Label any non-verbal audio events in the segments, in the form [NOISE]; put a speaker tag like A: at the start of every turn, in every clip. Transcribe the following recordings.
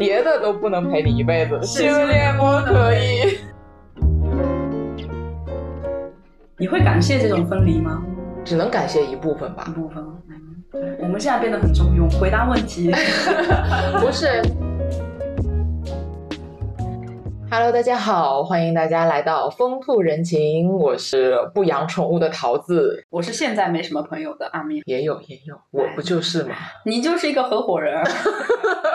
A: 别的都不能陪你一辈子，性恋我可以。
B: 你会感谢这种分离吗？
A: 只能感谢一部分吧
B: 一。部分。嗯，我们现在变得很中庸，回答问题。[LAUGHS] [LAUGHS]
A: 不是。Hello，大家好，欢迎大家来到风兔人情，我是不养宠物的桃子，
B: 我是现在没什么朋友的阿面，
A: 也有也有，我不就是吗？[LAUGHS]
B: 你就是一个合伙人。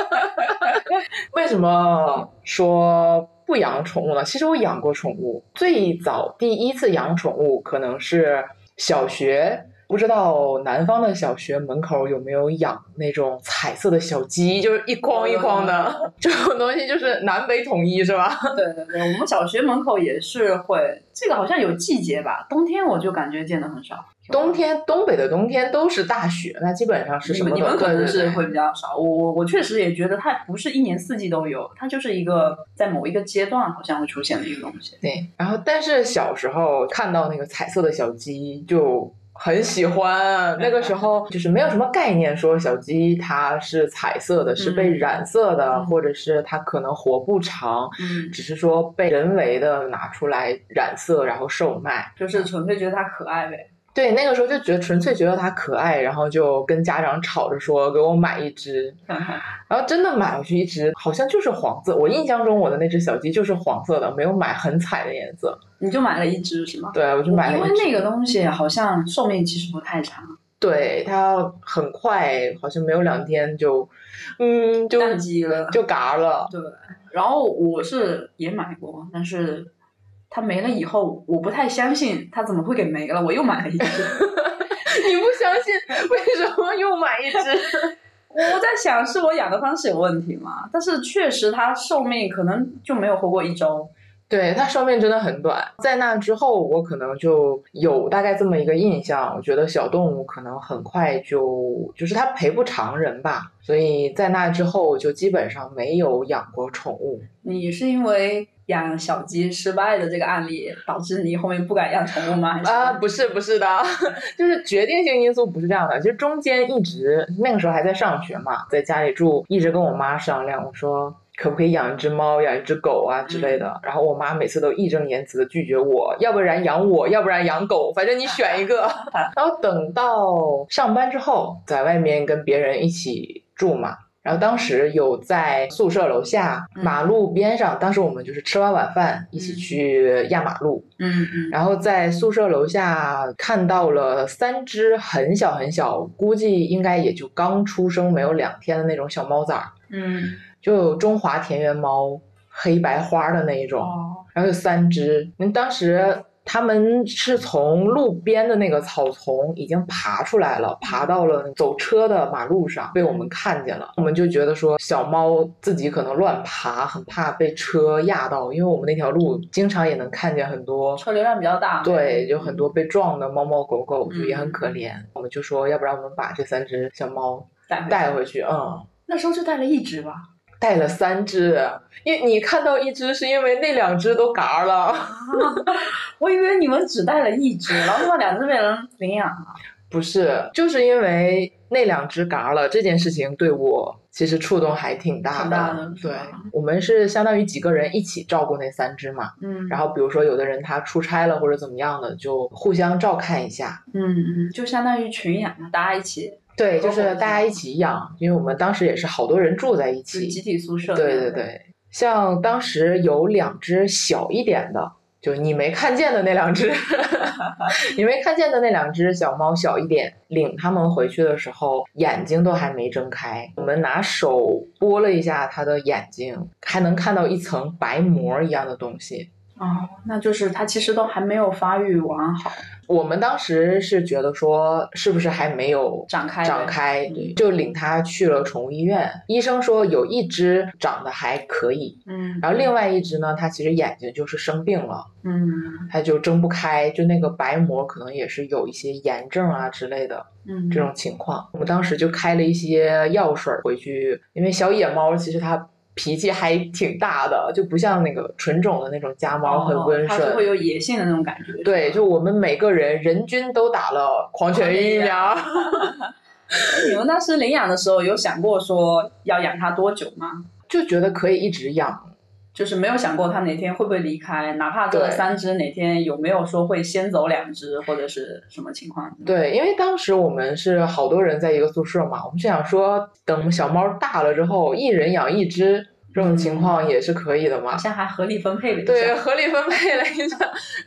B: [LAUGHS]
A: 为什么说不养宠物呢？其实我养过宠物，最早第一次养宠物可能是小学。不知道南方的小学门口有没有养那种彩色的小鸡，就是一筐一筐的，[LAUGHS] 这种东西就是南北统一是吧？
B: 对对对，我们小学门口也是会，这个好像有季节吧，冬天我就感觉见的很少。
A: 冬天东北的冬天都是大雪，那基本上是什么都？
B: 你们可能是会比较少，我我我确实也觉得它不是一年四季都有，它就是一个在某一个阶段好像会出现的一个东西。
A: 对，然后但是小时候看到那个彩色的小鸡就很喜欢，那个时候 [LAUGHS] 就是没有什么概念说小鸡它是彩色的，是被染色的，
B: 嗯
A: 或者是它可能活不长，
B: 嗯，
A: 只是说被人为的拿出来染色然后售卖。
B: 就是纯粹觉得它可爱呗。
A: 对，那个时候就觉得纯粹觉得它可爱，然后就跟家长吵着说给我买一只，[LAUGHS] 然后真的买回去一只，好像就是黄色。我印象中我的那只小鸡就是黄色的，没有买很彩的颜色。
B: 你就买了一只是吗？
A: 对，我就买了一只因为。
B: 那个东西好像寿命其实不太长，
A: 对它很快，好像没有两天就，嗯，就
B: 了。
A: 就嘎了。
B: 对，然后我是也买过，但是它没了以后，我不太相信它怎么会给没了，我又买了一只。[LAUGHS]
A: 你不相信，为什么又买一只？[LAUGHS]
B: 我在想是我养的方式有问题吗？但是确实它寿命可能就没有活过一周。
A: 对它寿命真的很短，在那之后，我可能就有大概这么一个印象，我觉得小动物可能很快就就是它陪不长人吧，所以在那之后就基本上没有养过宠物。
B: 你是因为养小鸡失败的这个案例，导致你后面不敢养宠物吗？
A: 啊，不是不是的，[LAUGHS] 就是决定性因素不是这样的，其实中间一直那个时候还在上学嘛，在家里住，一直跟我妈商量，我说可不可以养一只猫、养一只狗啊之类的，然后我妈每次都义正言辞的拒绝我，要不然养我，要不然养狗，反正你选一个。[LAUGHS] 然后等到上班之后，在外面跟别人一起住嘛。然后当时有在宿舍楼下、
B: 嗯。
A: 马路边上，当时我们就是吃完晚饭一起
B: 嗯。
A: 去压马路，
B: 嗯嗯，
A: 然后在宿舍楼下看到了三只很小很小，估计应该也就刚出生没有两天的那种小猫崽儿，
B: 嗯。
A: 就中华田园猫，黑白花的那一种，
B: 哦，
A: 然后有三只。嗯，当时他们是从路边的那个草丛已经爬出来了，爬到了走车的马路上，被我们看见了。我们就觉得说，小猫自己可能乱爬，很怕被车压到，因为我们那条路经常也能看见很多
B: 车流量比较大。
A: 对，有很多被撞的猫猫狗狗，就也很
B: 嗯
A: 可怜。我们就说，要不然我们把这三只小猫
B: 带回
A: 带回去，嗯，
B: 那时候就带了一只吧。
A: 带了三只，因为你看到一只是因为那两只都嘎了，[LAUGHS]
B: 我以为你们只带了一只，然后另外两只被人领养了。[LAUGHS]
A: 不是，就是因为那两只嘎了这件事情对我其实触动还挺大
B: 挺大的
A: 对，我们是相当于几个人一起照顾那三只嘛。
B: 嗯
A: 然后比如说有的人他出差了或者怎么样的，就互相照看一下。
B: 嗯嗯，就相当于群养嘛，大家一起
A: 对，就是大家一起养，因为我们当时也是好多人住在一起，
B: 集体宿舍。
A: 对对。对，像当时有两只小一点的，就你没看见的那两只，[LAUGHS] 你没看见的那两只小猫小一点，领它们回去的时候，眼睛都还没睁开，我们拿手拨了一下它的眼睛，还能看到一层白膜一样的东西。
B: 哦，那就是它其实都还没有发育完好，
A: 我们当时是觉得说，是不是还没有
B: 展开
A: 长开，
B: 对
A: 就领它去了宠物医院。医生说有一只长得还可以，
B: 嗯，
A: 然后另外一只呢，它其实眼睛就是生病了，
B: 嗯。
A: 它就睁不开，就那个白膜可能也是有一些炎症啊之类的
B: 嗯
A: 这种。情况。我们当时就开了一些药水儿回去，因为小野猫其实它脾气还挺大的，就不像那个纯种的那种家猫很温
B: 顺它是
A: 顺。
B: 会有野性的那种感觉。
A: 对，就我们每个人人均都打了狂犬疫苗。[LAUGHS]
B: 你们当时领养的时候有想过说要养它多久吗？
A: 就觉得可以一直养。
B: 就是没有想过它哪天会不会离开，哪怕这
A: 对
B: 三只哪天有没有说会先走两只或者是什么情况？
A: 对，因为当时我们是好多人在一个宿舍嘛，我们就想说，等小猫大了之后，一人养一只，这种情况也是可以的嘛
B: 好。像还合理分配了一下对，
A: 合理分配了一下，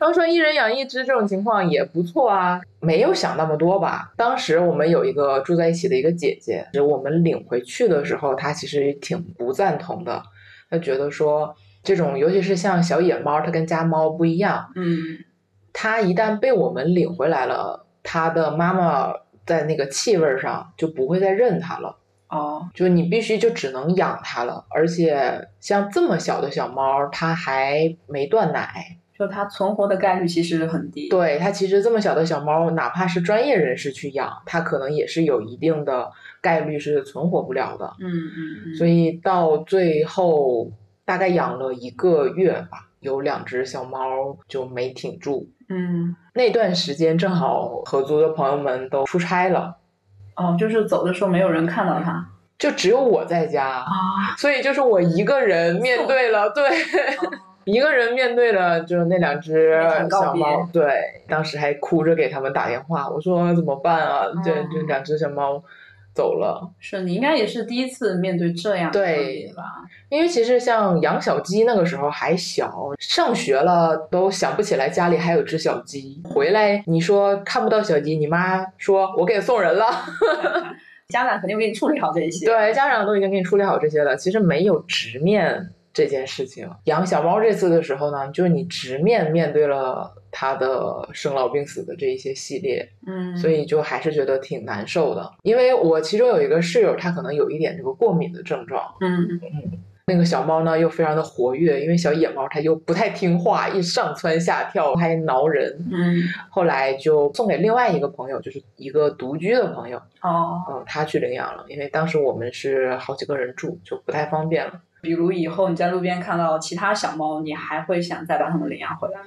A: 然后说一人养一只这种情况也不错啊，没有想那么多吧。当时我们有一个住在一起的一个姐姐，我们领回去的时候，她其实挺不赞同的，她觉得说这种尤其是像小野猫，它跟家猫不一样，
B: 嗯，
A: 它一旦被我们领回来了，它的妈妈在那个气味儿上就不会再认它了。
B: 哦，
A: 就你必须就只能养它了，而且像这么小的小猫，它还没断奶，
B: 就它存活的概率其实很低。，
A: 对它其实这么小的小猫，哪怕是专业人士去养，它可能也是有一定的概率是存活不了的。
B: 嗯嗯嗯。
A: 所以到最后大概养了一个月吧，有两只小猫就没挺住。
B: 嗯，
A: 那段时间正好合租的朋友们都出差了，
B: 哦，就是走的时候没有人看到它
A: 就只有我在家，
B: 啊。
A: 所以就是我一个人面对了，对。
B: 哦 [LAUGHS]
A: 一个人面对了就是那两只小猫，对，当时还哭着给他们打电话，我说怎么办啊？这
B: 哦
A: 这两只小猫走了，
B: 是你应该也是第一次面对这样
A: 对
B: 吧？
A: 因为其实像养小鸡那个时候还小，上学了都想不起来家里还有只小鸡，回来你说看不到小鸡，你妈说我给送人了，[LAUGHS]
B: 家长肯定给你处理好这些。
A: 对，家长都已经给你处理好这些了，其实没有直面这件事情。养小猫这次的时候呢，就是你直面面对了它的生老病死的这一些系列，
B: 嗯，
A: 所以就还是觉得挺难受的。因为我其中有一个室友，他可能有一点这个过敏的症状，
B: 嗯嗯
A: 那个小猫呢又非常的活跃，因为小野猫它又不太听话，一上蹿下跳还挠人。
B: 嗯
A: 后来就送给另外一个朋友，就是一个独居的朋友，
B: 哦，
A: 嗯，他去领养了，因为当时我们是好几个人住，就不太方便了。
B: 比如以后你在路边看到其他小猫，你还会想再把它们领养回来吗？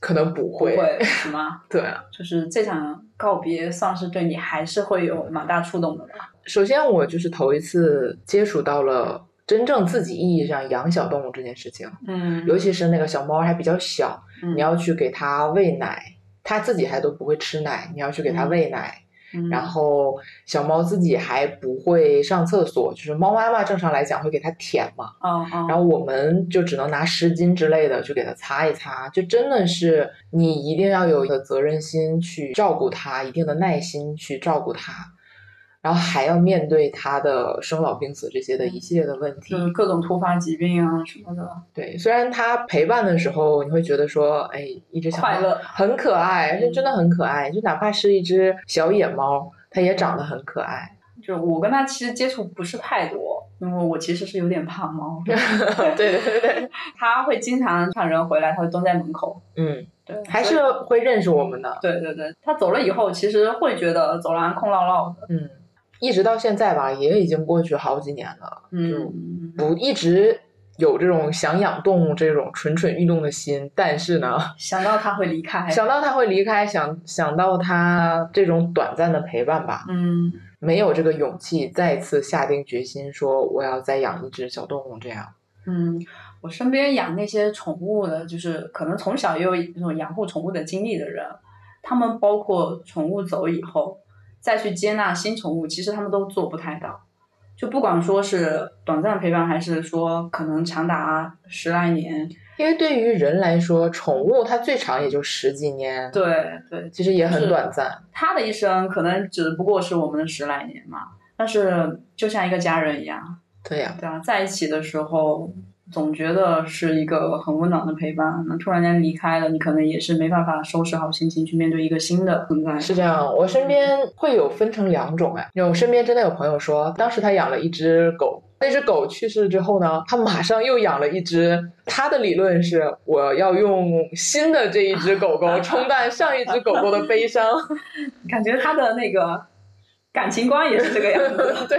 A: 可能不
B: 不
A: 会，[LAUGHS]
B: 会是吗？
A: 对啊。
B: 就是这场告别算是对你还是会有蛮大触动的吧？
A: 首先，我就是头一次接触到了真正自己意义上养小动物这件事情，
B: 嗯
A: 尤其是那个小猫还比较小，
B: 嗯
A: 你要去给它喂奶，它自己还都不会吃奶，你要去给它
B: 嗯
A: 喂奶。
B: 嗯
A: 然后小猫自己还不会上厕所，就是猫妈妈正常来讲会给它舔嘛，
B: 哦哦，
A: 然后我们就只能拿湿巾之类的去给它擦一擦，就真的是你一定要有一个责任心去照顾它，一定的耐心去照顾它，然后还要面对它的生老病死这些的一系列的问题。
B: 就是各种突发疾病啊什么的，
A: 对，虽然它陪伴的时候，你会觉得说，哎，一只小猫
B: 快乐
A: 很可爱，就真的很可爱，就哪怕是一只小野猫，它也长得很可爱。
B: 就我跟它其实接触不是太多，因为我其实是有点怕猫，[LAUGHS]
A: 对对对对，
B: 它 [LAUGHS] 会经常看人回来，它会蹲在门口，
A: 嗯，
B: 对，
A: 还是会认识我们的。
B: 对对对，它走了以后，其实会觉得走廊空落落的，
A: 嗯，一直到现在吧，也已经过去好几年了，
B: 嗯，
A: 不一直有这种想养动物这种蠢蠢欲动的心，但是呢，
B: 想到它会离开，[LAUGHS]
A: 想到它会离开，想想到它这种短暂的陪伴吧，
B: 嗯
A: 没有这个勇气再次下定决心说我要再养一只小动物这样。
B: 嗯，我身边养那些宠物的，就是可能从小也有那种养护宠物的经历的人，他们包括宠物走以后再去接纳新宠物，其实他们都做不太到。就不管说是短暂陪伴，还是说可能长达十来年，
A: 因为对于人来说，宠物它最长也就十几年，
B: 对对，
A: 其实也很短暂。
B: 它的一生可能只不过是我们的十来年嘛，但是就像一个家人一样，
A: 对呀、
B: 对啊，在一起的时候，总觉得是一个很温暖的陪伴。那突然间离开了，你可能也是没办法收拾好心情去面对一个新的存在。
A: 是这样，我身边会有分成两种哎，就我身边真的有朋友说，当时他养了一只狗，那只狗去世之后呢，他马上又养了一只。他的理论是，我要用新的这一只狗狗冲淡上一只狗狗的悲伤。[LAUGHS]
B: 感觉他的那个感情观也是这个样子。[LAUGHS]
A: 对，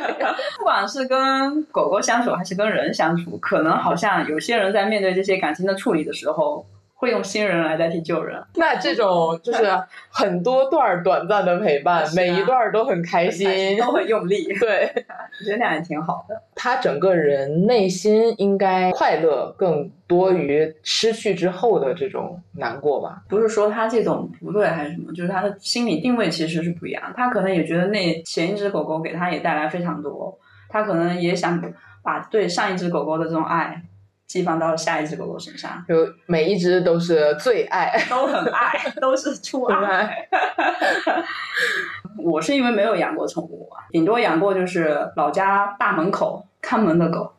B: 不管是跟狗狗相处还是跟人相处，可能好像有些人在面对这些感情的处理的时候，会用新人来代替旧人。
A: 那这种就是很多段儿短暂的陪伴，每一段儿都很开心。
B: 都很用力，[LAUGHS]
A: 对
B: 我觉得那样也挺好的。
A: 他整个人内心应该快乐更多于失去之后的这种难过吧。
B: 不是说他这种不对还是什么，就是他的心理定位其实是不一样。他可能也觉得那前一只狗狗给他也带来非常多，他可能也想把对上一只狗狗的这种爱寄放到下一只狗狗身上，
A: 就每一只都是最爱，
B: 都很爱，都是 [LAUGHS] 初
A: 对
B: 爱。我是因为没有养过宠物啊，顶多养过就是老家大门口看门的狗，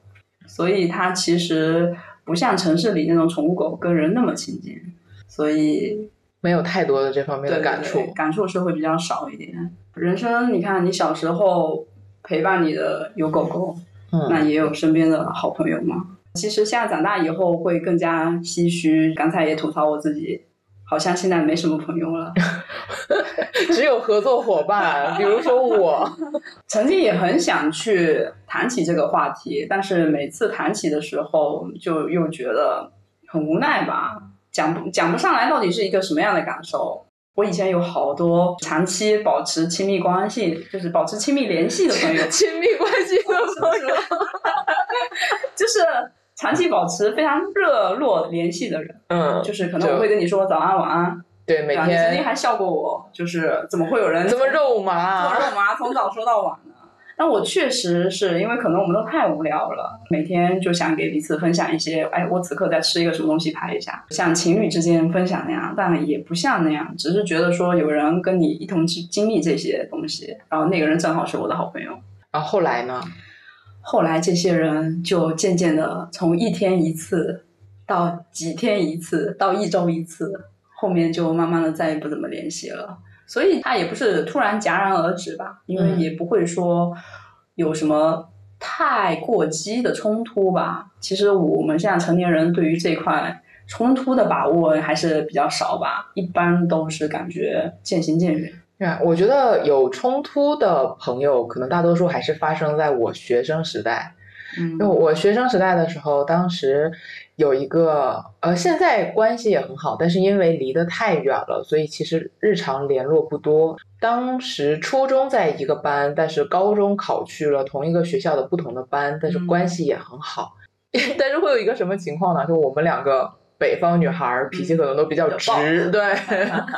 B: 所以它其实不像城市里那种宠物狗跟人那么亲近，所以
A: 没有太多的这方面的感触。
B: 对对感触是会比较少一点。人生，你看你小时候陪伴你的有狗狗，那
A: 嗯，
B: 也有身边的好朋友嘛。其实现在长大以后会更加唏嘘，刚才也吐槽我自己，好像现在没什么朋友了。[LAUGHS]
A: 只有合作伙伴，比如说我，[LAUGHS]
B: 曾经也很想去谈起这个话题，但是每次谈起的时候，就又觉得很无奈吧，讲不讲不上来到底是一个什么样的感受。我以前有好多长期保持亲密关系，就是保持亲密联系的朋友，
A: 亲密关系的朋友，[LAUGHS]
B: 就是长期保持非常热络联系的人，
A: 嗯，
B: 就是可能我会跟你说早安晚安，
A: 对，每
B: 对吧？你曾经还笑过我，就是怎么会有人
A: 这么肉麻
B: 这
A: 么，
B: 肉麻，[LAUGHS] 从早说到晚呢。但我确实是因为可能我们都太无聊了，每天就想给彼此分享一些，哎，我此刻在吃一个什么东西，拍一下，像情侣之间分享那样，但也不像那样，只是觉得说有人跟你一同去经历这些东西，然后那个人正好是我的好朋友。
A: 然后后来呢？
B: 后来这些人就渐渐的从一天一次到几天一次到一周一次，后面就慢慢的再也不怎么联系了。所以他也不是突然戛然而止吧，因为
A: 嗯
B: 也不会说有什么太过激的冲突吧。其实我们现在成年人对于这块冲突的把握还是比较少吧，一般都是感觉渐行渐远。
A: 对啊，我觉得有冲突的朋友，可能大多数还是发生在我学生时代。
B: 嗯
A: 因为我学生时代的时候，当时有一个呃，现在关系也很好，但是因为离得太远了，所以其实日常联络不多。当时初中在一个班，但是高中考去了同一个学校的不同的班，但是
B: 嗯
A: 关系也很好。[LAUGHS] 但是会有一个什么情况呢？就我们两个北方女孩儿脾气可能都比较直，对。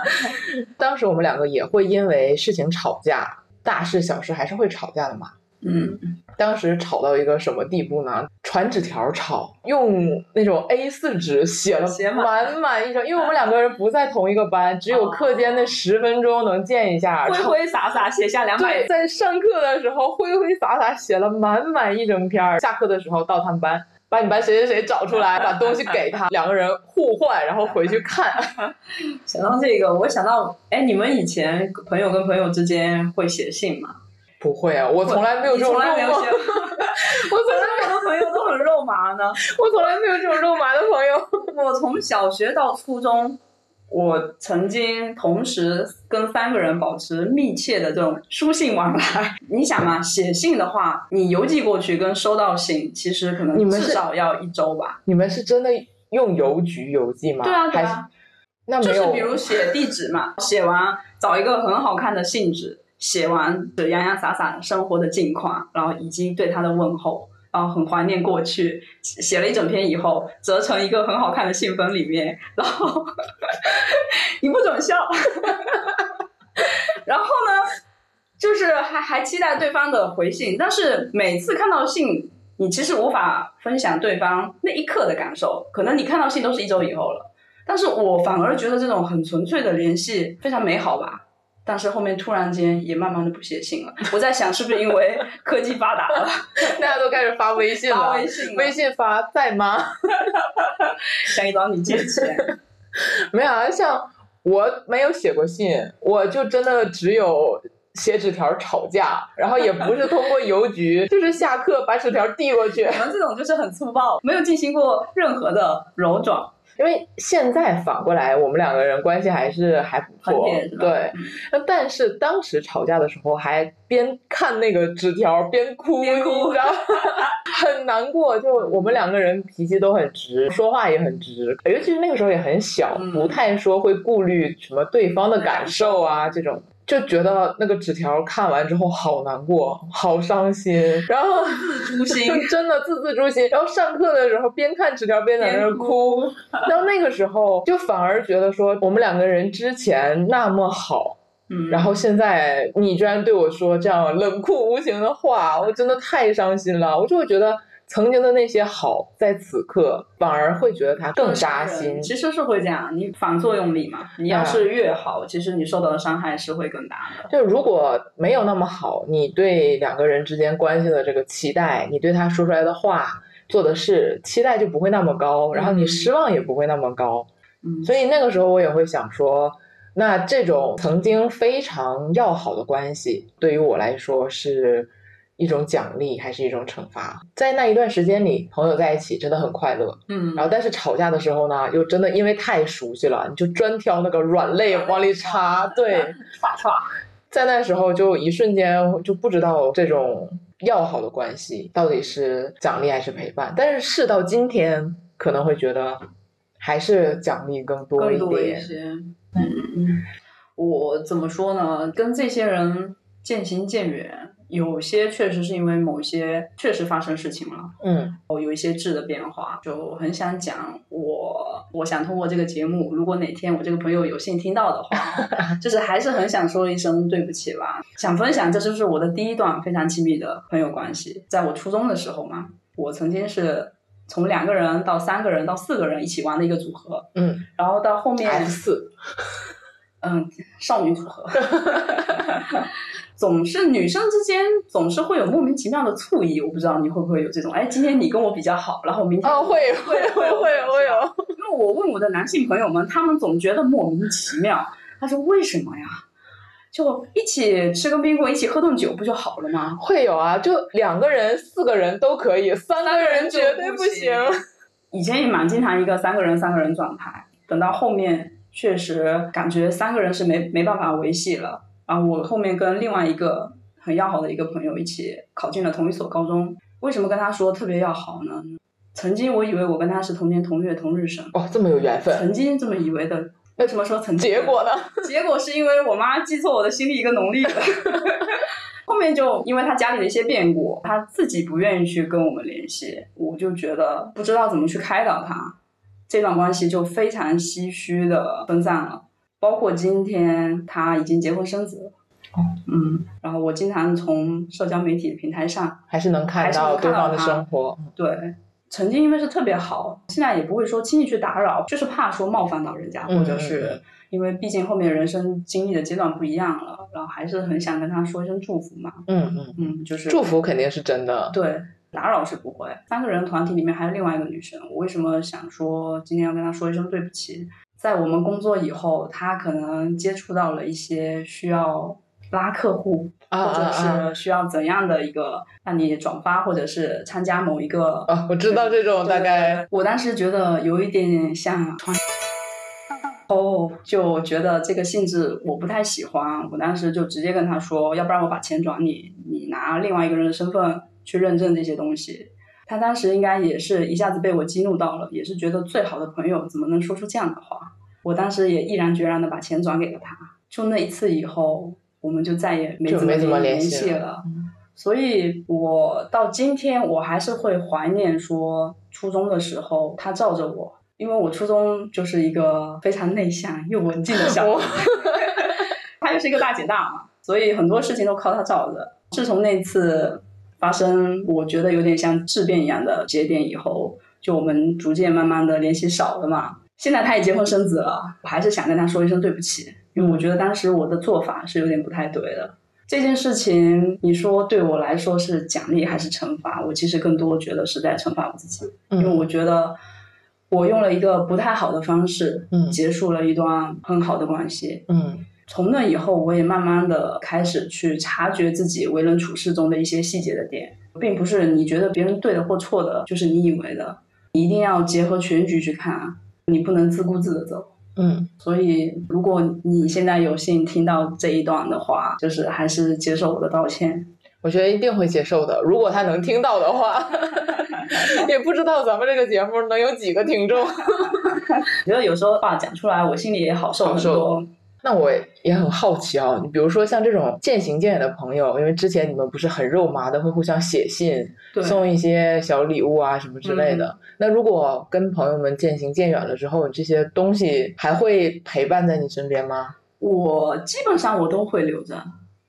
A: [LAUGHS] 当时我们两个也会因为事情吵架，大事小事还是会吵架的嘛。
B: 嗯，
A: 当时吵到一个什么地步呢？传纸条吵，用那种 A 4纸写了
B: 写满
A: 满满一张，因为我们两个人不在同一个班，只有课间的十分钟能见一下。
B: 挥挥洒洒写下两百
A: 对，在上课的时候挥挥洒洒写了满满一整篇儿。下课的时候到他们班，把你班谁谁谁找出来，把东西给他，[LAUGHS] 两个人互换，然后回去看。[LAUGHS]
B: 想到这个，我想到，哎，你们以前朋友跟朋友之间会写信吗？
A: 不会啊，我从来没有这种肉麻，
B: 我从来没有写，[LAUGHS]
A: 我从来
B: 很多朋友都很肉麻呢。
A: 我从来没有这种肉麻的朋友。
B: 我从小学到初中，我曾经同时跟三个人保持密切的这种书信往来。[LAUGHS] 你想嘛，写信的话，你邮寄过去跟收到信，其实可能至少要一周吧。
A: 你们是真的用邮局邮寄吗？
B: 对啊，对啊。就
A: 那没有，
B: 是比如写地址嘛，写完找一个很好看的信纸，写完洋洋洒洒生活的近况，然后以及对他的问候，然后很怀念过去，写了一整篇以后，折成一个很好看的信封里面，然后你不准笑，[LAUGHS] 然后呢，就是还还期待对方的回信，但是每次看到信。你其实无法分享对方那一刻的感受，可能你看到信都是一周以后了。但是我反而觉得这种很纯粹的联系非常美好吧。但是后面突然间也慢慢的不写信了，我在想是不是因为科技发达了，[LAUGHS]
A: 大家都开始发微信了，[LAUGHS]
B: 发微信了，
A: 微信发在吗？[LAUGHS]
B: 想找你借钱，
A: 没有啊，像我没有写过信，我就真的只有写纸条吵架，然后也不是通过邮局，就是下课把纸条递过去。
B: 我们这种就是很粗暴，没有进行过任何的柔转。
A: 因为现在反过来，我们两个人关系还是还不错，对。那但是当时吵架的时候，还边看那个纸条边哭，
B: 边哭，
A: 很难过。就我们两个人脾气都很直，说话也很直，尤其是那个时候也很小，不太说会顾虑什么对方的感受啊这种。就觉得那个纸条看完之后好难过，好伤心，然后
B: 字诛心，[LAUGHS]
A: 真的字字诛心。然后上课的时候边看纸条边在那哭，到那个时候就反而觉得说我们两个人之前那么好，
B: 嗯，
A: 然后现在你居然对我说这样冷酷无情的话，我真的太伤心了。我就会觉得。曾经的那些好，在此刻反而会觉得它更扎心。
B: 其实是会这样，你反作用力嘛。你要是越好，其实你受到的伤害是会更大的。
A: 就如果没有那么好，你对两个人之间关系的这个期待，你对他说出来的话、做的事期待就不会那么高，然后你失望也不会那么高。
B: 嗯，
A: 所以那个时候我也会想说，那这种曾经非常要好的关系，对于我来说是。一种奖励还是一种惩罚？在那一段时间里，朋友在一起真的很快乐。
B: 嗯，
A: 然后但是吵架的时候呢，又真的因为太熟悉了，你就专挑那个软肋往里插。对。[LAUGHS] 在那时候就一瞬间就不知道这种要好的关系到底是奖励还是陪伴。但是事到今天，可能会觉得还是奖励更多
B: 一点。嗯，我怎么说呢？跟这些人渐行渐远。有些确实是因为某些确实发生事情了，
A: 嗯，
B: 我，有一些质的变化，就很想讲我，我想通过这个节目，如果哪天我这个朋友有幸听到的话，[LAUGHS] 就是还是很想说一声对不起吧，想分享这就是我的第一段非常亲密的朋友关系，在我初中的时候嘛，我曾经是从两个人到三个人到四个人一起玩的一个组合，
A: 嗯，
B: 然后到后面嗯，少女组合。[LAUGHS] 总是女生之间总是会有莫名其妙的醋意，我不知道你会不会有这种。哎，今天你跟我比较好，然后明天
A: 哦会 [LAUGHS] 会会会会有。
B: 因为我问我的男性朋友们，他们总觉得莫名其妙。他说为什么呀？就一起吃根冰棍，一起喝顿酒，不就好了吗？
A: 会有啊，就两个人、四个人都可以，三个人绝对
B: 不
A: 行。
B: 以前也蛮经常一个三个人、三个人状态，等到后面确实感觉三个人是没没办法维系了。啊，我后面跟另外一个很要好的一个朋友一起考进了同一所高中。为什么跟他说特别要好呢？曾经我以为我跟他是同年同月同日生。
A: 哦，这么有缘分。
B: 曾经这么以为的。为什么说曾经？
A: 结果呢？
B: 结果是因为我妈记错我的新历一个农历了。[LAUGHS] 后面就因为他家里的一些变故，他自己不愿意去跟我们联系，我就觉得不知道怎么去开导他，这段关系就非常唏嘘的分散了。包括今天他已经结婚生子，
A: 哦，
B: 嗯，然后我经常从社交媒体平台上
A: 还是能看到对方的生活。
B: 对，曾经因为是特别好，现在也不会说轻易去打扰，就是怕说冒犯到人家，或者是因为毕竟后面人生经历的阶段不一样了，然后还是很想跟他说一声祝福嘛。
A: 嗯嗯
B: 嗯，就是
A: 祝福肯定是真的。
B: 对，打扰是不会。三个人团体里面还有另外一个女生，我为什么想说今天要跟她说一声对不起？在我们工作以后，他可能接触到了一些需要拉客户，啊或者是需要怎样的一个让你转发，或者是参加某一个。
A: 啊，我知道这种大概。
B: 我当时觉得有一点点像传，哦，就觉得这个性质我不太喜欢。我当时就直接跟他说，要不然我把钱转你，你拿另外一个人的身份去认证这些东西。他当时应该也是一下子被我激怒到了，也是觉得最好的朋友怎么能说出这样的话？我当时也毅然决然的把钱转给了他。就那一次以后，我们就再也没怎么联系了。所以，我到今天我还是会怀念说初中的时候他罩着我，因为我初中就是一个非常内向又文静的小孩，[LAUGHS] 他又是一个大姐大嘛，所以很多事情都靠他罩着。自从那次。发生，我觉得有点像质变一样的节点以后，就我们逐渐慢慢的联系少了嘛。现在他也结婚生子了，我还是想跟他说一声对不起，因为我觉得当时我的做法是有点不太对的。这件事情，你说对我来说是奖励还是惩罚？我其实更多觉得是在惩罚我自己，因为我觉得我用了一个不太好的方式，结束了一段很好的关系。
A: 嗯。
B: 从那以后，我也慢慢的开始去察觉自己为人处事中的一些细节的点，并不是你觉得别人对的或错的，就是你以为的，一定要结合全局去看啊。你不能自顾自的走。
A: 嗯，
B: 所以如果你现在有幸听到这一段的话，就是还是接受我的道歉。
A: 我觉得一定会接受的。如果他能听到的话，[LAUGHS] 也不知道咱们这个节目能有几个听众。[LAUGHS]
B: 觉得有时候话讲出来，我心里也好受很多。
A: 那我也很好奇啊，你比如说像这种渐行渐远的朋友，因为之前你们不是很肉麻的，会互相写信，送一些小礼物啊什么之类的。那如果跟朋友们渐行渐远了之后，你这些东西还会陪伴在你身边吗？
B: 我基本上我都会留着，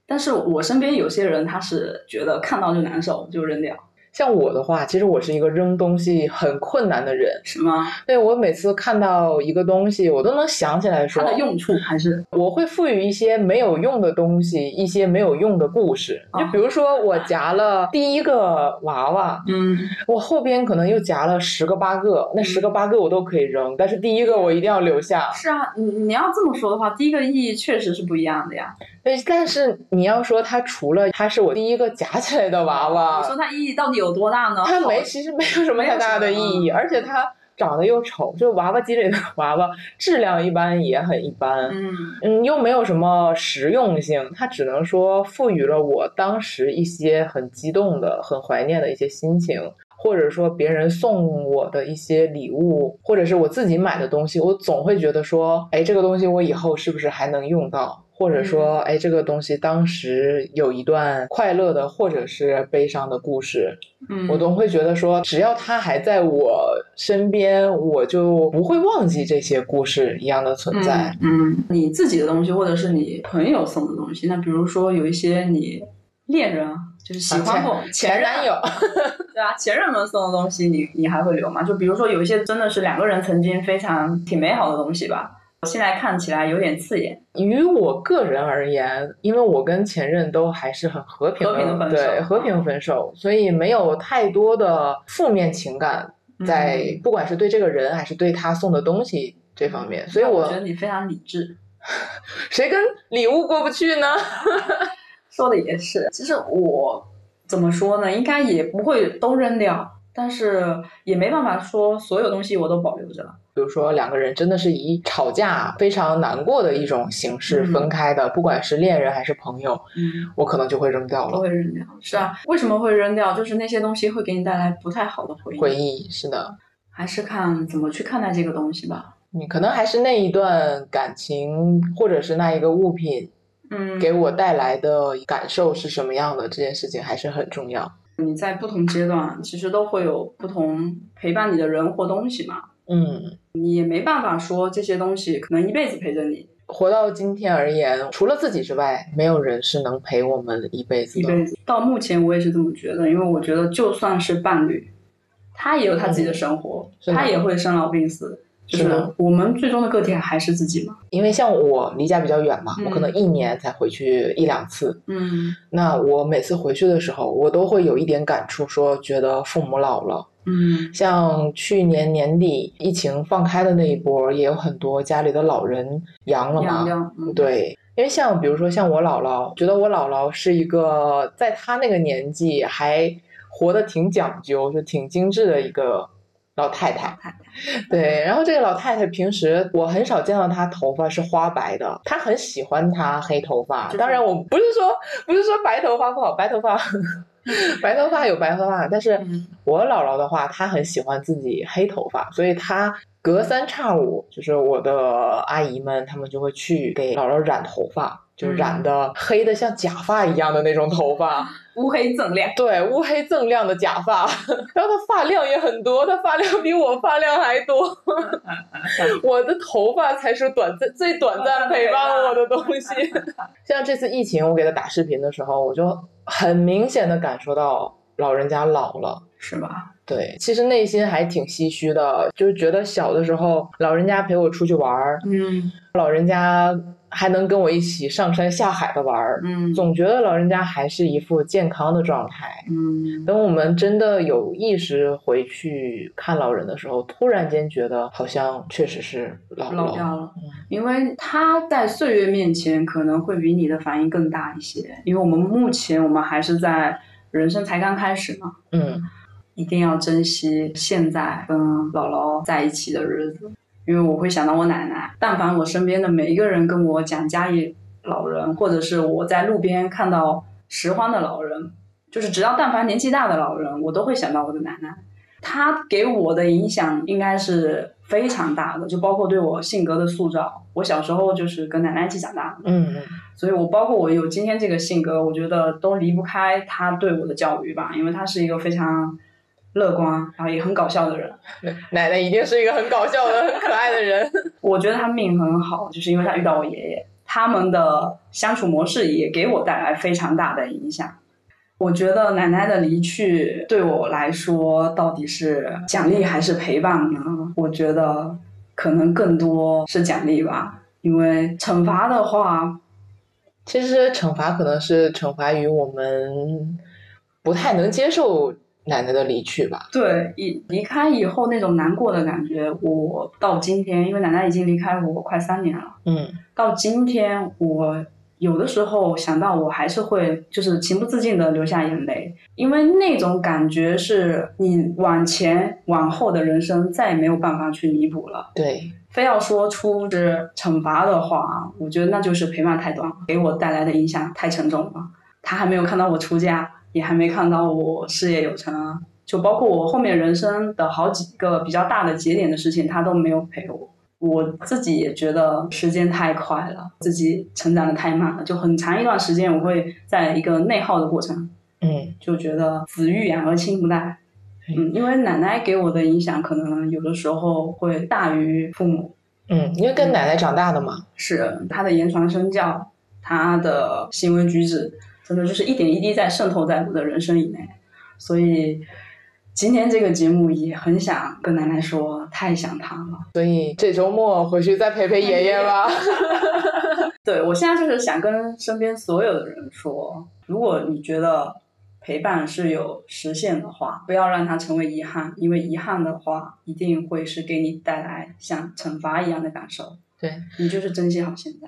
B: 但是我身边有些人他是觉得看到就难受，就扔掉。
A: 像我的话，其实我是一个扔东西很困难的人。
B: 是吗？
A: 对，我每次看到一个东西，我都能想起来说
B: 它的用处，还是
A: 我会赋予一些没有用的东西一些没有用的故事。就比如说，我夹了第一个娃娃，
B: 嗯，
A: 我后边可能又夹了十个八个，那十个八个我都可以扔，但是第一个我一定要留下。
B: 是啊，你你要这么说的话，第一个意义确实是不一样的呀。
A: 对，但是你要说它除了它是我第一个夹起来的娃娃，
B: 你说它意义到底有多大呢？
A: 它没，其实没有什么太大的意义，而且它长得又丑，就娃娃机里的娃娃质量一般也很一般，
B: 嗯
A: 嗯，又没有什么实用性，它只能说赋予了我当时一些很激动的、很怀念的一些心情，或者说别人送我的一些礼物，或者是我自己买的东西，我总会觉得说，哎，这个东西我以后是不是还能用到？或者说，哎，这个东西当时有一段快乐的，或者是悲伤的故事，
B: 嗯，
A: 我都会觉得说，只要他还在我身边，我就不会忘记这些故事一样的存在。
B: 嗯，你自己的东西，或者是你朋友送的东西，那比如说有一些你恋人，就是喜欢过
A: 前男友，
B: 对啊，前任们送的东西，你你还会留吗？就比如说有一些真的是两个人曾经非常挺美好的东西吧。现在看起来有点刺眼。
A: 于我个人而言，因为我跟前任都还是很和平
B: 的，
A: 对和平分手，所以没有太多的负面情感在，不管是对这个人还是对他送的东西这方面。所以
B: 我觉得你非常理智。[LAUGHS]
A: 谁跟礼物过不去呢？[LAUGHS]
B: 说的也是。其实我怎么说呢？应该也不会都扔掉，但是也没办法说所有东西我都保留着。
A: 比如说，两个人真的是以吵架非常难过的一种形式分开的，不管是恋人还是朋友，
B: 嗯，
A: 我可能就会扔掉了。
B: 都会扔掉，是啊。为什么会扔掉？就是那些东西会给你带来不太好的回忆。
A: 回忆是的，
B: 还是看怎么去看待这个东西吧。
A: 你可能还是那一段感情，或者是那一个物品，
B: 嗯，
A: 给我带来的感受是什么样的？这件事情还是很重要。
B: 你在不同阶段，其实都会有不同陪伴你的人或东西嘛。
A: 嗯，
B: 你也没办法说这些东西可能一辈子陪着你。
A: 活到今天而言，除了自己之外，没有人是能陪我们一辈子
B: 的。一辈子到目前我也是这么觉得，因为我觉得就算是伴侣，他也有他自己的生活，他也会生老病死。就是我们最终的个体还是自己嘛。
A: 因为像我离家比较远嘛，我可能一年才回去一两次。
B: 嗯，
A: 那我每次回去的时候，我都会有一点感触，说觉得父母老了。
B: 嗯，
A: 像去年年底疫情放开的那一波，也有很多家里的老人阳了嘛。对，因为像比如说像我姥姥，觉得我姥姥是一个在她那个年纪还活得挺讲究，就挺精致的一个老太太。[LAUGHS] 对，然后这个老太太平时我很少见到她头发是花白的，她很喜欢她黑头发。当然，我不是说不是说白头发不好，白头发。[LAUGHS] 白头发有白头发，但是我姥姥的话，她很喜欢自己黑头发，所以她隔三差五，就是我的阿姨们，她们就会去给姥姥染头发，就染的黑的像假发一样的那种头发，
B: 乌黑锃亮。
A: 对，乌黑锃亮的假发，[LAUGHS] 然后他发量也很多，他发量比我发量还多，[LAUGHS] 我的头发才是短暂最短暂陪伴我的东西。[LAUGHS] 像这次疫情，我给他打视频的时候，我就。很明显的感受到老人家老了，
B: 是吧？
A: 对，其实内心还挺唏嘘的，就是觉得小的时候老人家陪我出去玩儿，
B: 嗯，
A: 老人家还能跟我一起上山下海的玩儿，
B: 嗯，
A: 总觉得老人家还是一副健康的状态，
B: 嗯。
A: 等我们真的有意识回去看老人的时候，突然间觉得好像确实是老
B: 老掉了，因为他在岁月面前可能会比你的反应更大一些，因为我们目前我们还是在人生才刚开始嘛，
A: 嗯。
B: 一定要珍惜现在跟姥姥在一起的日子。因为我会想到我奶奶。但凡我身边的每一个人跟我讲家里老人，或者是我在路边看到拾荒的老人，就是只要但凡年纪大的老人，我都会想到我的奶奶。她给我的影响应该是非常大的，就包括对我性格的塑造。我小时候就是跟奶奶一起长大的，
A: 嗯嗯
B: 所以我包括我有今天这个性格，我觉得都离不开她对我的教育吧，因为她是一个非常乐观，然后也很搞笑的人。
A: 嗯，奶奶一定是一个很搞笑的、很可爱的人。[LAUGHS]
B: 我觉得他命很好，就是因为他遇到我爷爷，他们的相处模式也给我带来非常大的影响。我觉得奶奶的离去对我来说，到底是奖励还是陪伴呢？我觉得可能更多是奖励吧，因为惩罚的话，
A: 其实惩罚可能是惩罚于我们不太能接受奶奶的离去吧。
B: 对，一离开以后那种难过的感觉，我到今天，因为奶奶已经离开我快三年了，
A: 嗯
B: 到今天我有的时候想到，我还是会就是情不自禁的流下眼泪，因为那种感觉是你往前往后的人生再也没有办法去弥补了。
A: 对，
B: 非要说出是惩罚的话，我觉得那就是陪伴太短，给我带来的影响太沉重了。他还没有看到我出嫁，也还没看到我事业有成啊，就包括我后面人生的好几个比较大的节点的事情，他都没有陪我。我自己也觉得时间太快了，自己成长的太慢了，就很长一段时间我会在一个内耗的过程，
A: 嗯
B: 就觉得子欲养而亲不待。嗯，因为奶奶给我的影响可能有的时候会大于父母，
A: 嗯，因为跟奶奶长大的嘛。
B: 是她的言传身教，她的行为举止，真的就是一点一滴在渗透在我的人生以内。所以今天这个节目也很想跟奶奶说，太想她了。
A: 所以这周末回去再陪陪爷爷吧。[LAUGHS]
B: 对我现在就是想跟身边所有的人说，如果你觉得陪伴是有实现的话，不要让它成为遗憾，因为遗憾的话一定会是给你带来像惩罚一样的感受。
A: 对，
B: 你就是珍惜好现在。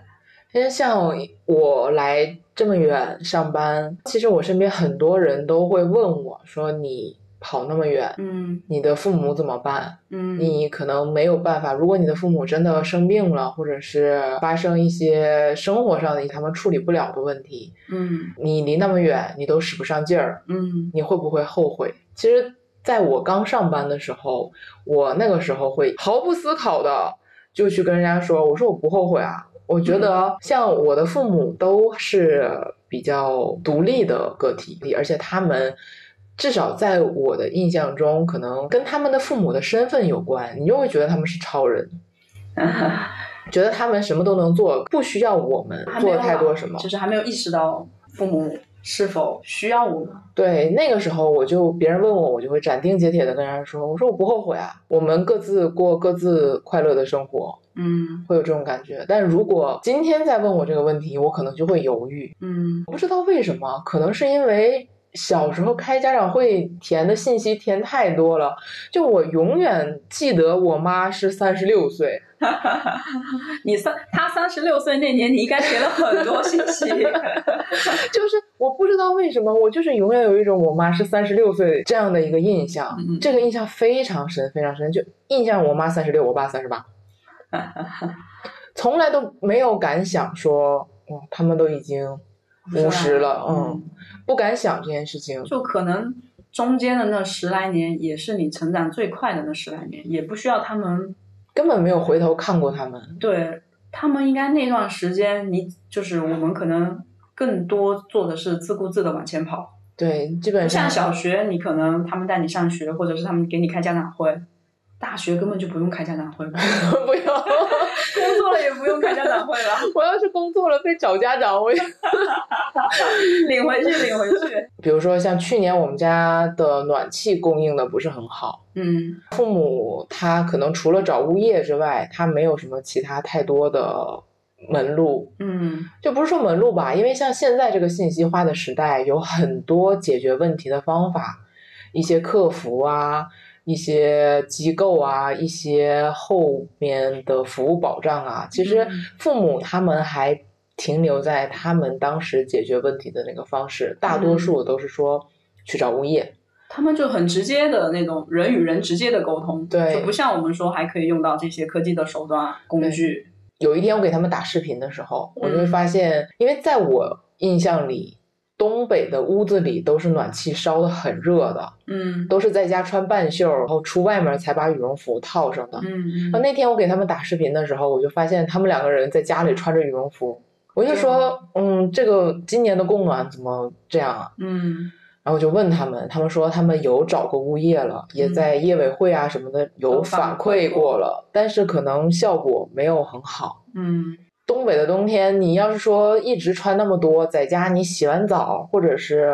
A: 因为像我来这么远上班，其实我身边很多人都会问我说：“你跑那么远，
B: 嗯
A: 你的父母怎么办？
B: 嗯，
A: 你可能没有办法。如果你的父母真的生病了，或者是发生一些生活上的他们处理不了的问题，
B: 嗯
A: 你离那么远，你都使不上劲儿，
B: 嗯
A: 你会不会后悔？其实，在我刚上班的时候，我那个时候会毫不思考的就去跟人家说：“我说我不后悔啊。”我觉得像我的父母都是比较独立的个体，而且他们至少在我的印象中，可能跟他们的父母的身份有关，你就会觉得他们是超人，觉得他们什么都能做，不需要我们做太多什么。
B: 就是还没有意识到父母是否需要我们。
A: 对，那个时候我就别人问我，我就会斩钉截铁的跟人家说，我说我不后悔啊，我们各自过各自快乐的生活，
B: 嗯
A: 会有这种感觉。但如果今天再问我这个问题，我可能就会犹豫，
B: 嗯
A: 我不知道为什么，可能是因为小时候开家长会填的信息填太多了，就我永远记得我妈是三十六岁，[LAUGHS]
B: 你三她三十六岁那年，你应该填了很多信息。[LAUGHS]
A: 就是我不知道为什么，我就是永远有一种我妈是三十六岁这样的一个印象，
B: 嗯嗯
A: 这个印象非常深，非常深，就印象我妈三十六，我爸三十八，[LAUGHS] 从来都没有敢想说，哇，他们都已经五十了，嗯，不敢想这件事情。
B: 就可能中间的那十来年，也是你成长最快的那十来年，也不需要他们，
A: 根本没有回头看过他们，
B: 对他们应该那段时间，你就是我们可能更多做的是自顾自的往前跑，
A: 对，基本
B: 不像
A: 上
B: 小学，你可能他们带你上学，或者是他们给你开家长会。大学根本就不用开家长会吧，[LAUGHS]
A: 不用。[LAUGHS]
B: 工作了也不用开家长会了，[LAUGHS]
A: 我要是工作了被找家长，我也
B: 领回去，领回去。
A: 比如说像去年我们家的暖气供应的不是很好，
B: 嗯
A: 父母他可能除了找物业之外，他没有什么其他太多的门路，
B: 嗯
A: 就不是说门路吧，因为像现在这个信息化的时代，有很多解决问题的方法，一些客服啊，一些机构啊，一些后面的服务保障啊，其实
B: 嗯
A: 父母他们还停留在他们当时解决问题的那个方式，大多数都是说去找物业。
B: 他们就很直接的那种人与人直接的沟通，
A: 对
B: 就不像我们说还可以用到这些科技的手段工具。
A: 有一天我给他们打视频的时候，我就会
B: 嗯
A: 发现，因为在我印象里，东北的屋子里都是暖气烧的很热的，
B: 嗯
A: 都是在家穿半袖，然后出外面才把羽绒服套上的。
B: 嗯嗯，
A: 那天我给他们打视频的时候，我就发现他们两个人在家里穿着羽绒服，我就说，嗯，这个今年的供暖怎么这样啊？
B: 嗯
A: 然后我就问他们，他们说他们有找过物业了，也在业委会啊什么的有
B: 反
A: 反馈
B: 过
A: 了，但是可能效果没有很好。
B: 嗯
A: 东北的冬天，你要是说一直穿那么多，在家你洗完澡或者是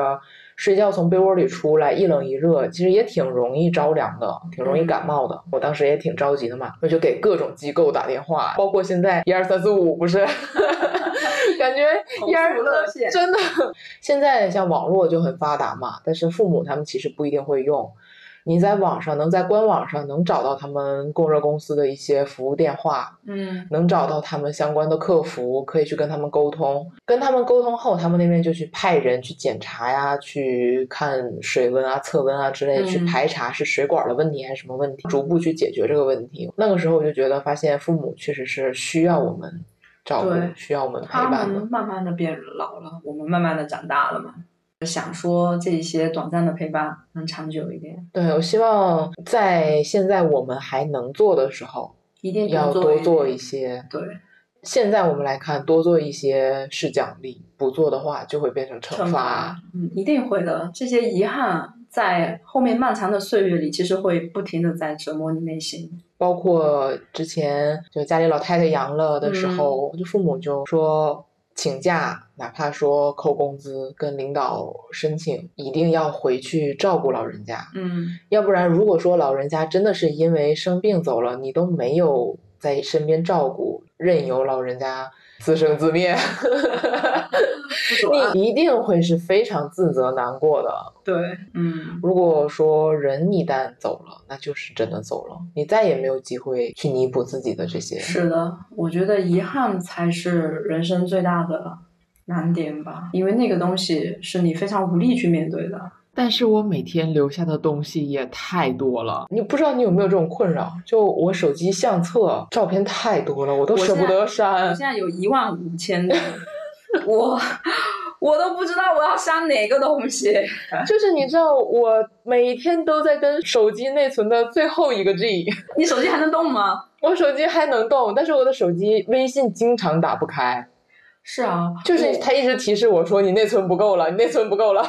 A: 睡觉从被窝里出来，一冷一热，其实也挺容易着凉的，挺容易感冒的。我当时也挺着急的嘛，我就给各种机构打电话，包括现在 [LAUGHS] 一二三四五不是，[LAUGHS] 感觉
B: 投
A: 一二真的，[LAUGHS] 现在像网络就很发达嘛，但是父母他们其实不一定会用。你在网上能在官网上能找到他们供热公司的一些服务电话，
B: 嗯
A: 能找到他们相关的客服，可以去跟他们沟通。跟他们沟通后，他们那边就去派人去检查呀，去看水温啊、测温啊之类去排查是水管的问题还是什么问题，逐步去解决这个问题。那个时候我就觉得，发现父母确实是需要我们照顾，需要我们陪伴的
B: 们。慢慢的变老了，我们慢慢的长大了嘛。想说这些短暂的陪伴能长久一点，
A: 对，我希望在现在我们还能做的时候，
B: 一定
A: 要多做一
B: 一
A: 些。
B: 对
A: 现在我们来看，多做一些是奖励，不做的话就会变成惩
B: 惩罚，嗯，一定会的。这些遗憾在后面漫长的岁月里，其实会不停的在折磨你内心。
A: 包括之前就家里老太太阳了的时候，
B: 嗯
A: 就父母就说请假，哪怕说扣工资，跟领导申请，一定要回去照顾老人家。
B: 嗯
A: 要不然，如果说老人家真的是因为生病走了，你都没有在身边照顾，任由老人家自生自灭，[LAUGHS] 你一定会是非常自责难过的。
B: 对，嗯
A: 如果说人一旦走了，那就是真的走了，你再也没有机会去弥补自己的这些。
B: 是的，我觉得遗憾才是人生最大的难点吧，因为那个东西是你非常无力去面对的。
A: 但是我每天留下的东西也太多了，你不知道你有没有这种困扰？就我手机相册照片太多了，我都舍不得删
B: 我
A: 删
B: 现。在有一万五千的，[LAUGHS] 我我都不知道我要删哪个东西。[LAUGHS]
A: 就是你知道，我每天都在跟手机内存的最后一个 G，[LAUGHS]
B: 你手机还能动吗？
A: 我手机还能动，但是我的手机微信经常打不开，
B: 是啊，
A: 就是
B: 我
A: 它一直提示我说你内存不够了，你内存不够了。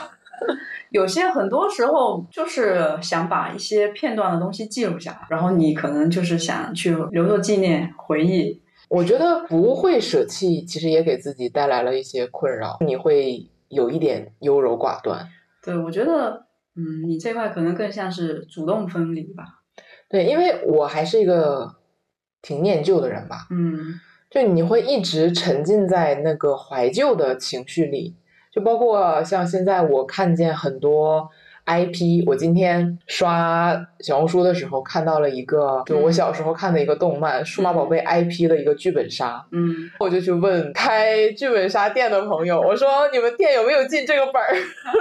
B: 有些很多时候就是想把一些片段的东西记录下来，然后你可能就是想去留作纪念、回忆。
A: 我觉得不会舍弃，其实也给自己带来了一些困扰，你会有一点优柔寡断。
B: 对，我觉得，嗯，你这块可能更像是主动分离吧。
A: 对，因为我还是一个挺念旧的人吧，
B: 嗯
A: 就你会一直沉浸在那个怀旧的情绪里，就包括像现在我看见很多 IP，我今天刷小红书的时候看到了一个，就我
B: 嗯
A: 小时候看的一个动漫《数码宝贝》IP 的一个剧本杀，
B: 嗯，
A: 我就去问开剧本杀店的朋友，我说你们店有没有进这个本儿？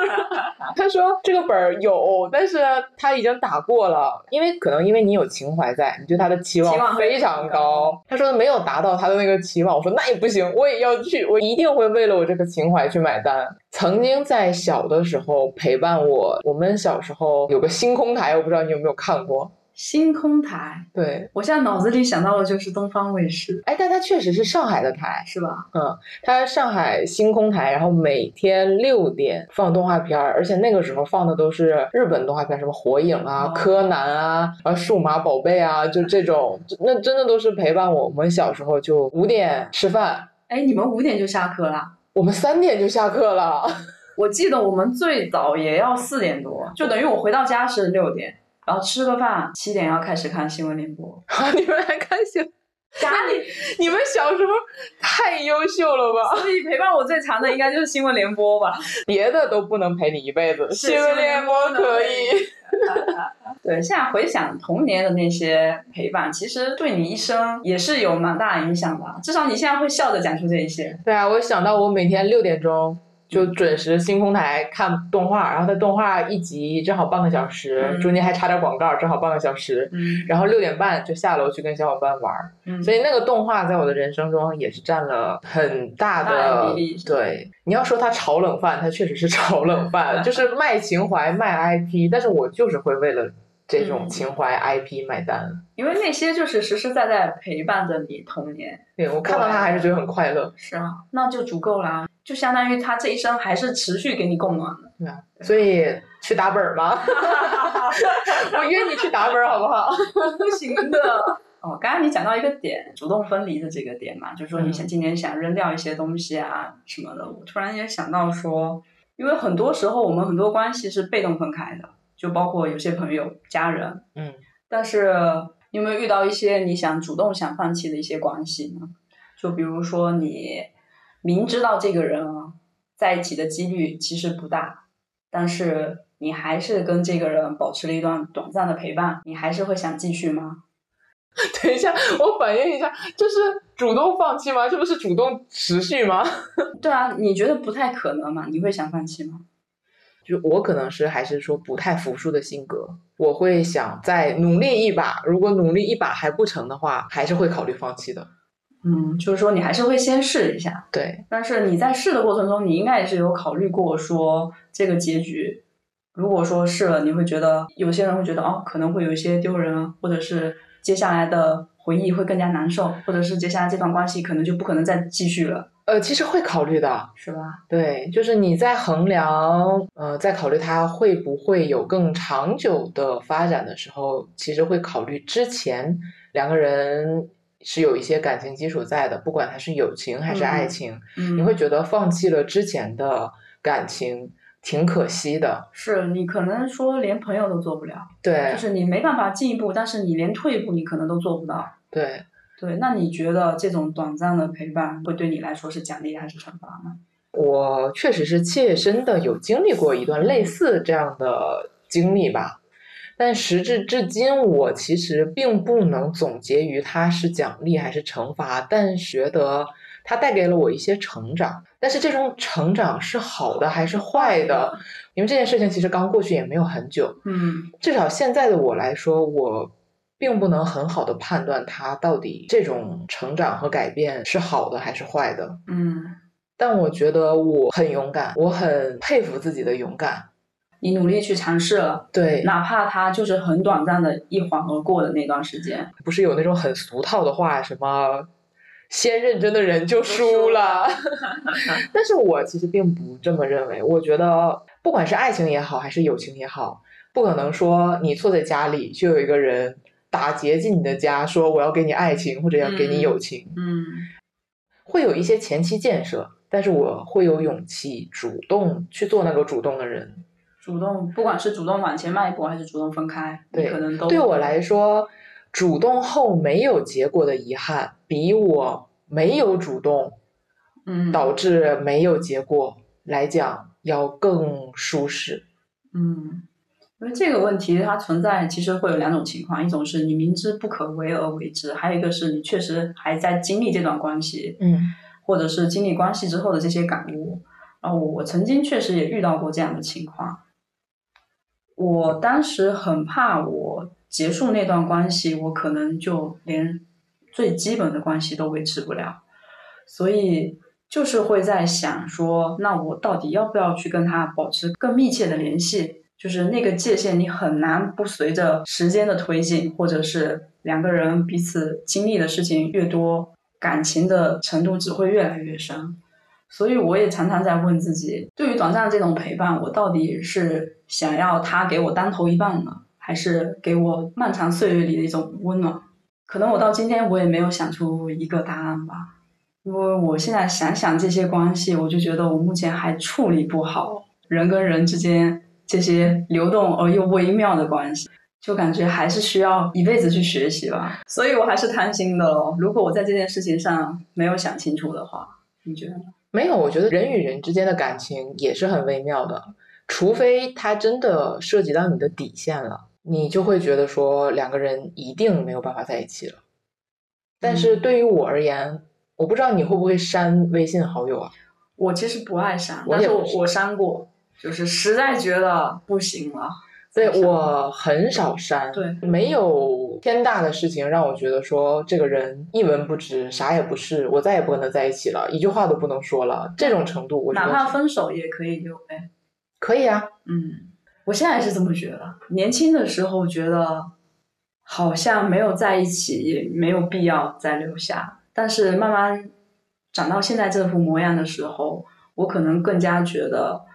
A: [LAUGHS] 他说这个本儿有，但是他已经打过了，因为可能因为你有情怀在，你对他的期
B: 期望
A: 非常高。他说没有达到他的那个期望，我说那也不行，我也要去，我一定会为了我这个情怀去买单。曾经在小的时候陪伴我，我们小时候有个星空台，我不知道你有没有看过？
B: 星空台，
A: 对，
B: 我现在脑子里想到的就是东方卫视，
A: 哎，但它确实是上海的台，
B: 是吧？
A: 嗯它上海星空台，然后每天六点放动画片儿，而且那个时候放的都是日本动画片，什么火影啊、
B: 哦
A: 柯南啊、啊数码宝贝啊，就这种，那真的都是陪伴我。我们小时候就五点吃饭，
B: 哎，你们五点就下课啦？
A: 我们三点就下课了。[LAUGHS]
B: 我记得我们最早也要四点多，就等于我回到家是六点，然后吃个饭，七点要开始看新闻联播。
A: 你们还开心？
B: 家里，[LAUGHS]
A: 你们小时候太优秀了吧？
B: 所以陪伴我最长的应该就是新闻联播吧。[LAUGHS]
A: 别的都不能陪你一辈子，新闻联播可以。[LAUGHS]
B: 对，现在回想童年的那些陪伴，其实对你一生也是有蛮大影响的。至少你现在会笑着讲出这一些。
A: 对啊，我想到我每天六点钟就准时星空台看动画，然后它动画一集正好半个小时，
B: 嗯
A: 中间还插点广告，正好半个小时。
B: 嗯
A: 然后六点半就下楼去跟小伙伴玩儿，
B: 嗯，
A: 所以那个动画在我的人生中也是占了很大
B: 的
A: 的
B: 比例
A: 对。你要说它炒冷饭，它确实是炒冷饭，[LAUGHS] 就是卖情怀卖 IP，但是我就是会为了这种
B: 嗯
A: 情怀 IP 买单。
B: 因为那些就是实实在在陪伴着你童年，
A: 对我看到它还是觉得很快乐，
B: 是啊，那就足够啦，就相当于他这一生还是持续给你供暖的。
A: 对啊，所以去打本儿吗？[LAUGHS] 我约你去打本儿好不好？[LAUGHS]
B: 不行的。哦，刚刚你讲到一个点，主动分离的这个点嘛，就是说你想今年想扔掉一些东西啊什么的，我突然也想到说，因为很多时候我们很多关系是被动分开的，就包括有些朋友、家人，
A: 嗯，
B: 但是你有没有遇到一些你想主动想放弃的一些关系呢？就比如说你明知道这个人啊在一起的几率其实不大，但是你还是跟这个人保持了一段短暂的陪伴，你还是会想继续吗？[LAUGHS]
A: 等一下，我反应一下，这是主动放弃吗？这不是主动持续吗？[LAUGHS]
B: 对啊，你觉得不太可能吗？你会想放弃吗？
A: 就我可能是还是说不太服输的性格，我会想再努力一把。如果努力一把还不成的话，还是会考虑放弃的。
B: 嗯，就是说你还是会先试一下，
A: 对，
B: 但是你在试的过程中，你应该也是有考虑过说这个结局，如果说试了，你会觉得有些人会觉得哦，可能会有一些丢人，或者是接下来的回忆会更加难受，或者是接下来这段关系可能就不可能再继续了，
A: 呃，其实会考虑的。
B: 是吧？
A: 对，就是你在衡量，呃，在考虑它会不会有更长久的发展的时候，其实会考虑之前两个人是有一些感情基础在的，不管它是友情还是爱
B: 嗯
A: 情，
B: 嗯，
A: 你会觉得放弃了之前的感情挺可惜的。
B: 是你可能说连朋友都做不了，
A: 对
B: 就是你没办法进一步，但是你连退一步你可能都做不到。
A: 对，
B: 对，那你觉得这种短暂的陪伴会对你来说是奖励还是惩罚呢？
A: 我确实是切身的有经历过一段类似这样的经历吧，但时至至今，我其实并不能总结于它是奖励还是惩罚，但觉得它带给了我一些成长。但是这种成长是好的还是坏的？因为这件事情其实刚过去也没有很久，
B: 嗯
A: 至少现在的我来说，我并不能很好的判断它到底这种成长和改变是好的还是坏的。
B: 嗯，
A: 但我觉得我很勇敢，我很佩服自己的勇敢。
B: 你努力去尝试了，
A: 对，
B: 哪怕它就是很短暂的一晃而过的那段时间。
A: 不是有那种很俗套的话，什么先认真的人就输了。[LAUGHS] 但是我其实并不这么认为。我觉得，不管是爱情也好，还是友情也好，不可能说你坐在家里就有一个人打劫进你的家，说我要给你爱情或者要给你友情。
B: 嗯
A: 会有一些前期建设，但是我会有勇气主动去做那个主动的人。
B: 主动，不管是主动往前迈一步，还是主动分开，
A: 对
B: 可能都
A: 对我来说，主动后没有结果的遗憾，比我没有主动
B: 嗯
A: 导致没有结果来讲要更舒适。
B: 嗯，因为这个问题它存在，其实会有两种情况，一种是你明知不可为而为之，还有一个是你确实还在经历这段关系，
A: 嗯
B: 或者是经历关系之后的这些感悟。然后我曾经确实也遇到过这样的情况，我当时很怕我结束那段关系，我可能就连最基本的关系都维持不了，所以就是会在想说，那我到底要不要去跟他保持更密切的联系？就是那个界限，你很难不随着时间的推进，或者是两个人彼此经历的事情越多，感情的程度只会越来越深。所以我也常常在问自己，对于短暂的这种陪伴，我到底是想要他给我当头一棒呢，还是给我漫长岁月里的一种温暖？可能我到今天我也没有想出一个答案吧，因为我现在想想这些关系，我就觉得我目前还处理不好人跟人之间这些流动而又微妙的关系，就感觉还是需要一辈子去学习吧。所以我还是贪心的咯。如果我在这件事情上没有想清楚的话，你觉得呢？
A: 没有，我觉得人与人之间的感情也是很微妙的，除非他真的涉及到你的底线了，你就会觉得说两个人一定没有办法在一起了。但是
B: 嗯
A: 对于我而言，我不知道你会不会删微信好友啊？
B: 我其实不爱删，但是我我删过，就是实在觉得不行了。
A: 对我很少删，
B: 对
A: 没有天大的事情让我觉得说这个人一文不值，啥也不是，我再也不跟他在一起了，一句话都不能说了，这种程度，我觉
B: 哪怕分手也可以就哎，
A: 可以啊。
B: 嗯，我现在是这么觉得。年轻的时候觉得好像没有在一起，也没有必要再留下。但是慢慢长到现在这副模样的时候，我可能更加觉得，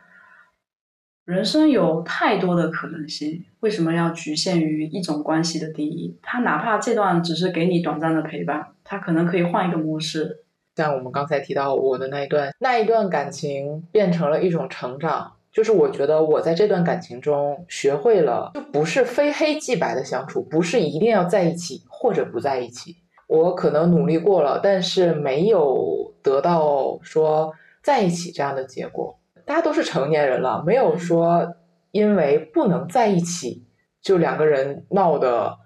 B: 人生有太多的可能性，为什么要局限于一种关系的定义？它哪怕这段只是给你短暂的陪伴，它可能可以换一个模式。
A: 像我们刚才提到我的那一段，那一段感情变成了一种成长，就是我觉得我在这段感情中学会了，就不是非黑即白的相处，不是一定要在一起或者不在一起。我可能努力过了，但是没有得到说在一起这样的结果。大家都是成年人了，没有说因为不能在一起就两个人闹得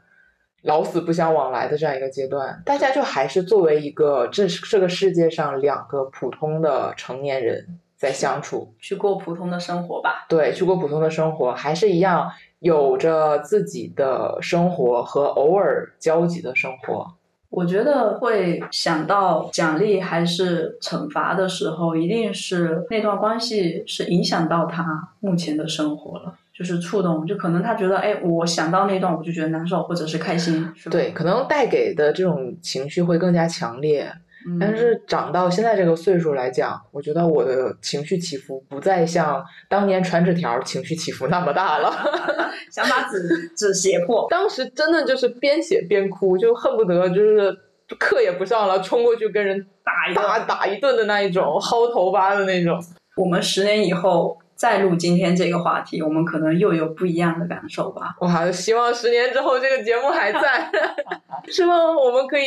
A: 老死不相往来的这样一个阶段，大家就还是作为一个这是这个世界上两个普通的成年人在相处，
B: 去过普通的生活吧。
A: 对，去过普通的生活，还是一样有着自己的生活和偶尔交集的生活。
B: 我觉得会想到奖励还是惩罚的时候，一定是那段关系是影响到他目前的生活了，就是触动，就可能他觉得，哎，我想到那段我就觉得难受，或者是开心，
A: 对，可能带给的这种情绪会更加强烈。
B: 嗯，
A: 但是长到现在这个岁数来讲，我觉得我的情绪起伏不再像当年传纸条情绪起伏那么大了。[LAUGHS]
B: 想把纸纸写破，
A: 当时真的就是边写边哭，就恨不得就是课也不上了，冲过去跟人
B: 打一
A: 打。打一顿的那一种，薅头发的那种。
B: 我们十年以后再录今天这个话题，我们可能又有不一样的感受吧。
A: 哇，希望十年之后这个节目还在 [LAUGHS] [LAUGHS] 希望我们可以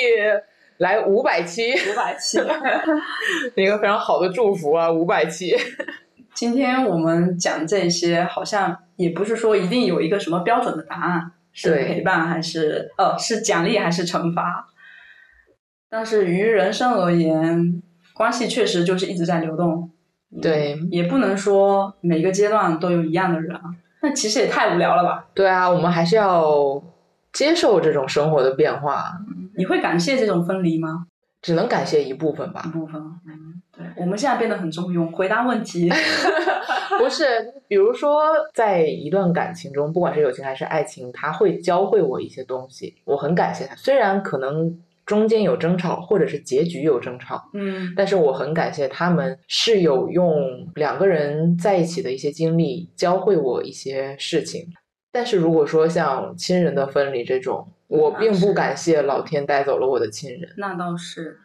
A: 来五百期，
B: 五百期。[LAUGHS]
A: 一个非常好的祝福啊，五百期。
B: 今天我们讲这些，好像也不是说一定有一个什么标准的答案，是陪伴还是呃是奖励还是惩罚？但是于人生而言，关系确实就是一直在流动，
A: 对
B: 也不能说每个阶段都有一样的人啊，那其实也太无聊了吧？
A: 对啊，我们还是要接受这种生活的变化，
B: 你会感谢这种分离吗？
A: 只能感谢一部分吧一。
B: 部分，嗯，对，我们现在变得很中庸，回答问题。[LAUGHS]
A: 不是，比如说在一段感情中，不管是友情还是爱情，他会教会我一些东西，我很感谢他。虽然可能中间有争吵，或者是结局有争吵，
B: 嗯
A: 但是我很感谢他们是有用两个人在一起的一些经历教会我一些事情。但是如果说像亲人的分离这种，我并不感谢老天带走了我的亲人。
B: 那倒是。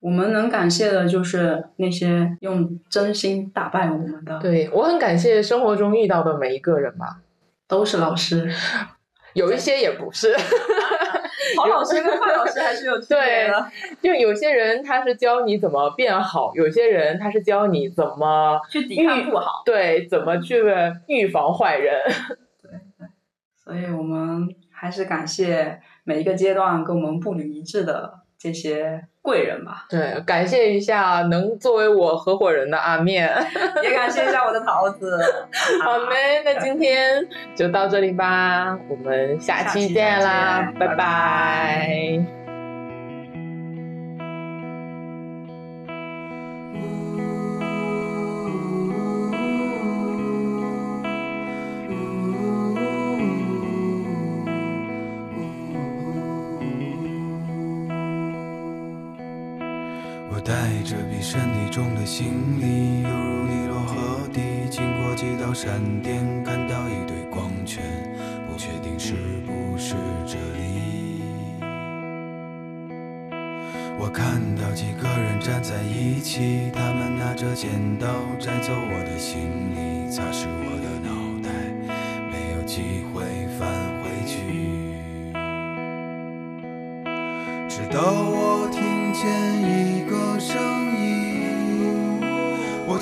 B: 我们能感谢的就是那些用真心打败我们的，
A: 对我很感谢生活中遇到的每一个人吧，
B: 都是老师。[LAUGHS]
A: 有一些也不是。[LAUGHS]
B: 好老师跟坏老师还是有区别的。
A: 就有些人他是教你怎么变好，有些人他是教你怎么
B: 去抵抗不好，
A: 对怎么去预防坏人。[LAUGHS]
B: 所以我们还是感谢每一个阶段跟我们步履一致的这些贵人吧，
A: 对，感谢一下能作为我合伙人的阿面。[LAUGHS]
B: 也感谢一下我的桃子。[LAUGHS]
A: 好嘞，那今天就到这里吧，我们下期见啦，拜
B: 见拜
C: 行李，犹如尼罗河底，经过几道闪电，看到一堆光圈，不确定是不是这里。我看到几个人站在一起，他们拿着剪刀摘走我的行李，擦拭我的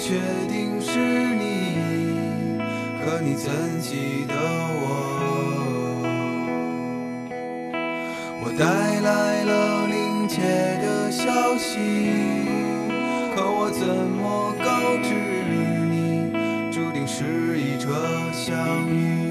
C: 确定是你，可你怎记得我？我带来了临界的消息，可我怎么告知你，注定是一场相遇。